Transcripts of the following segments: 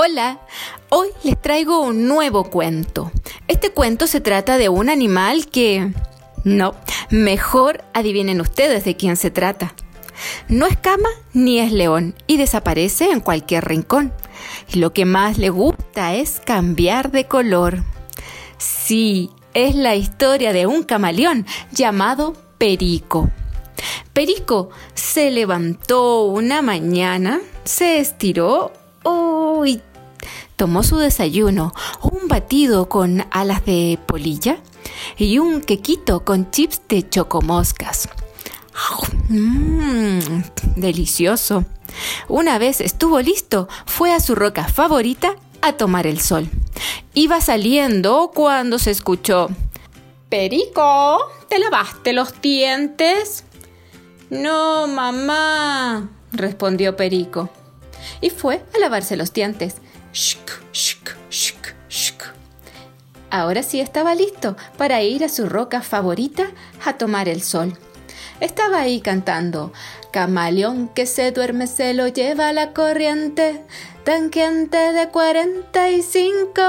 Hola, hoy les traigo un nuevo cuento. Este cuento se trata de un animal que... No, mejor adivinen ustedes de quién se trata. No es cama ni es león y desaparece en cualquier rincón. Lo que más le gusta es cambiar de color. Sí, es la historia de un camaleón llamado Perico. Perico se levantó una mañana, se estiró y tomó su desayuno, un batido con alas de polilla y un quequito con chips de chocomoscas. Mmm, delicioso. Una vez estuvo listo, fue a su roca favorita a tomar el sol. Iba saliendo cuando se escuchó Perico, ¿te lavaste los dientes? No, mamá, respondió Perico. Y fue a lavarse los dientes. Ahora sí estaba listo para ir a su roca favorita a tomar el sol. Estaba ahí cantando, Camaleón que se duerme se lo lleva la corriente, tanqueante de 45.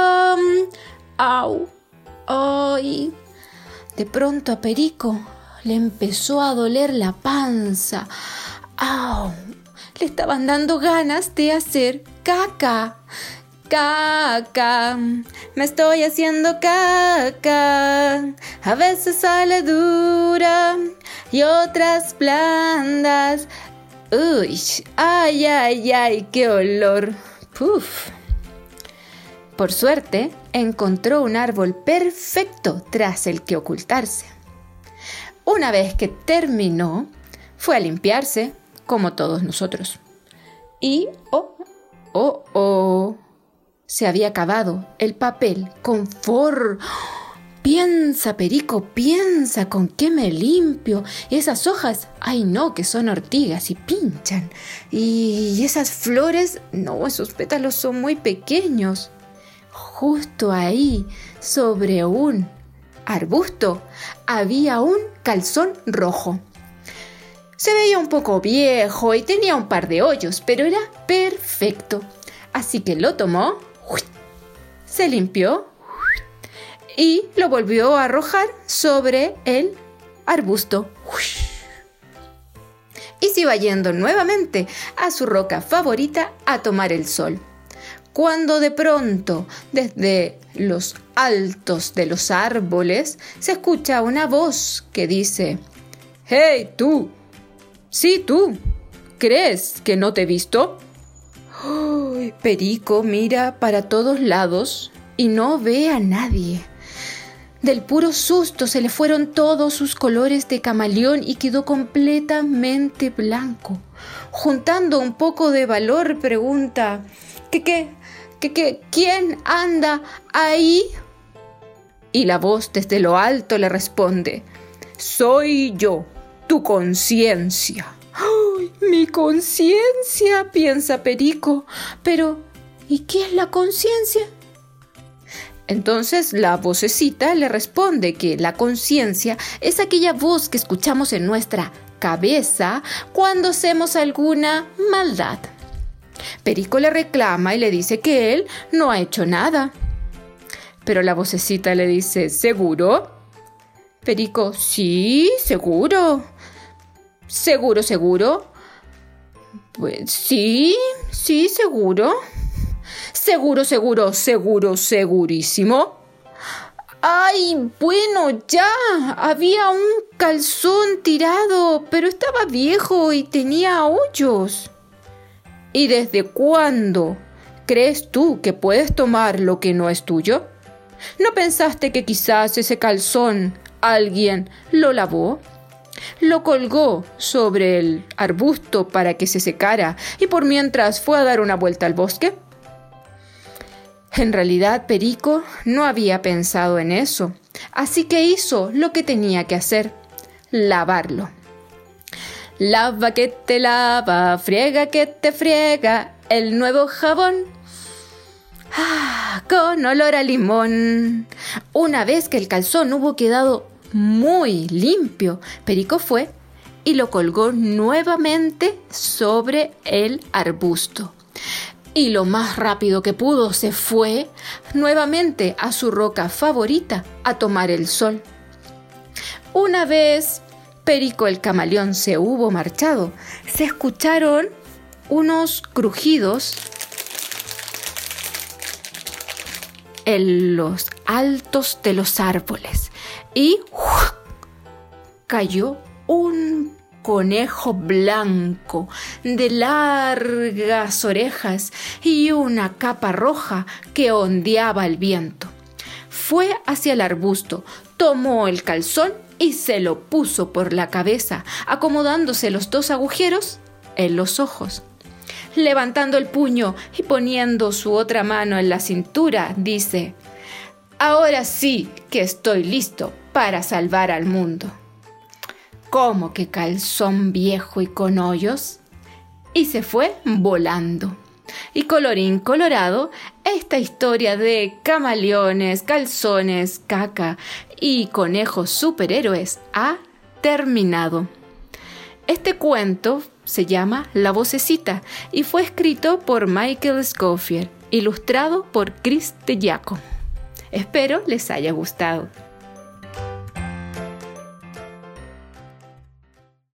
¡Au! ¡Ay! De pronto a Perico le empezó a doler la panza. ¡Au! Le estaban dando ganas de hacer caca. Caca, me estoy haciendo caca. A veces sale dura y otras blandas. Uy, ay, ay, ay, qué olor. Puf. Por suerte, encontró un árbol perfecto tras el que ocultarse. Una vez que terminó, fue a limpiarse, como todos nosotros. Y, oh, oh, oh se había acabado el papel con for. Piensa, Perico, piensa con qué me limpio. Esas hojas, ay no, que son ortigas y pinchan. Y esas flores, no, esos pétalos son muy pequeños. Justo ahí, sobre un arbusto, había un calzón rojo. Se veía un poco viejo y tenía un par de hoyos, pero era perfecto. Así que lo tomó se limpió y lo volvió a arrojar sobre el arbusto. Y se iba yendo nuevamente a su roca favorita a tomar el sol. Cuando de pronto, desde los altos de los árboles, se escucha una voz que dice, ¡Hey, tú! Sí, tú. ¿Crees que no te he visto? Perico mira para todos lados y no ve a nadie. Del puro susto se le fueron todos sus colores de camaleón y quedó completamente blanco. Juntando un poco de valor, pregunta, ¿qué, qué, qué, qué, quién anda ahí? Y la voz desde lo alto le responde, soy yo, tu conciencia. ¡Ay, mi conciencia! piensa Perico. Pero, ¿y qué es la conciencia? Entonces la vocecita le responde que la conciencia es aquella voz que escuchamos en nuestra cabeza cuando hacemos alguna maldad. Perico le reclama y le dice que él no ha hecho nada. Pero la vocecita le dice, ¿seguro? Perico, sí, seguro. ¿Seguro, seguro? Pues sí, sí, seguro. Seguro, seguro, seguro, segurísimo. Ay, bueno, ya. Había un calzón tirado, pero estaba viejo y tenía hoyos. ¿Y desde cuándo crees tú que puedes tomar lo que no es tuyo? ¿No pensaste que quizás ese calzón alguien lo lavó? Lo colgó sobre el arbusto para que se secara y por mientras fue a dar una vuelta al bosque. En realidad, Perico no había pensado en eso, así que hizo lo que tenía que hacer, lavarlo. Lava que te lava, friega que te friega, el nuevo jabón. Ah, con olor a limón. Una vez que el calzón hubo quedado muy limpio. Perico fue y lo colgó nuevamente sobre el arbusto. y lo más rápido que pudo se fue nuevamente a su roca favorita a tomar el sol. Una vez Perico el camaleón se hubo marchado, se escucharon unos crujidos en los altos de los árboles y cayó un conejo blanco de largas orejas y una capa roja que ondeaba el viento. Fue hacia el arbusto, tomó el calzón y se lo puso por la cabeza, acomodándose los dos agujeros en los ojos. Levantando el puño y poniendo su otra mano en la cintura, dice, Ahora sí que estoy listo para salvar al mundo. ¿Cómo que calzón viejo y con hoyos? Y se fue volando. Y colorín colorado, esta historia de camaleones, calzones, caca y conejos superhéroes ha terminado. Este cuento se llama La vocecita y fue escrito por Michael Scofield, ilustrado por Chris de Espero les haya gustado.